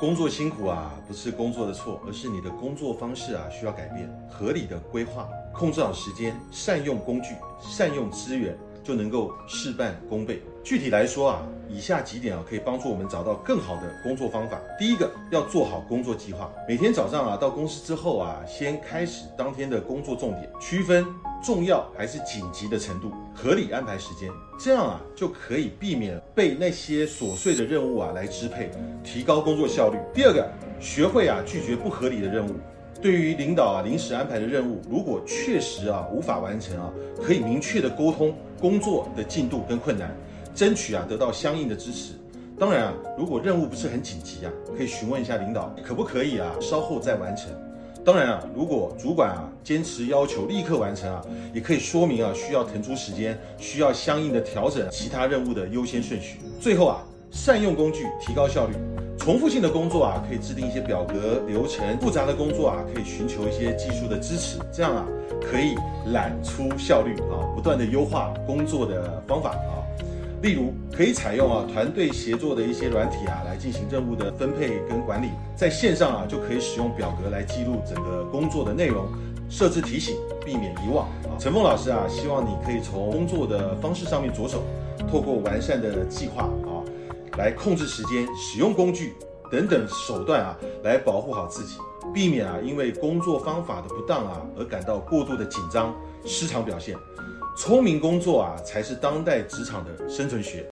工作辛苦啊，不是工作的错，而是你的工作方式啊需要改变。合理的规划，控制好时间，善用工具，善用资源，就能够事半功倍。具体来说啊，以下几点啊可以帮助我们找到更好的工作方法。第一个，要做好工作计划。每天早上啊到公司之后啊，先开始当天的工作重点，区分重要还是紧急的程度，合理安排时间，这样啊就可以避免被那些琐碎的任务啊来支配，提高工作效率。第二个，学会啊拒绝不合理的任务。对于领导啊临时安排的任务，如果确实啊无法完成啊，可以明确的沟通工作的进度跟困难。争取啊得到相应的支持。当然啊，如果任务不是很紧急啊，可以询问一下领导可不可以啊稍后再完成。当然啊，如果主管啊坚持要求立刻完成啊，也可以说明啊需要腾出时间，需要相应的调整其他任务的优先顺序。最后啊，善用工具提高效率。重复性的工作啊，可以制定一些表格流程；复杂的工作啊，可以寻求一些技术的支持。这样啊，可以揽出效率啊，不断的优化工作的方法啊。例如，可以采用啊团队协作的一些软体啊，来进行任务的分配跟管理。在线上啊，就可以使用表格来记录整个工作的内容，设置提醒，避免遗忘。啊，陈峰老师啊，希望你可以从工作的方式上面着手，透过完善的计划啊，来控制时间、使用工具等等手段啊，来保护好自己，避免啊因为工作方法的不当啊而感到过度的紧张、失常表现。聪明工作啊，才是当代职场的生存学。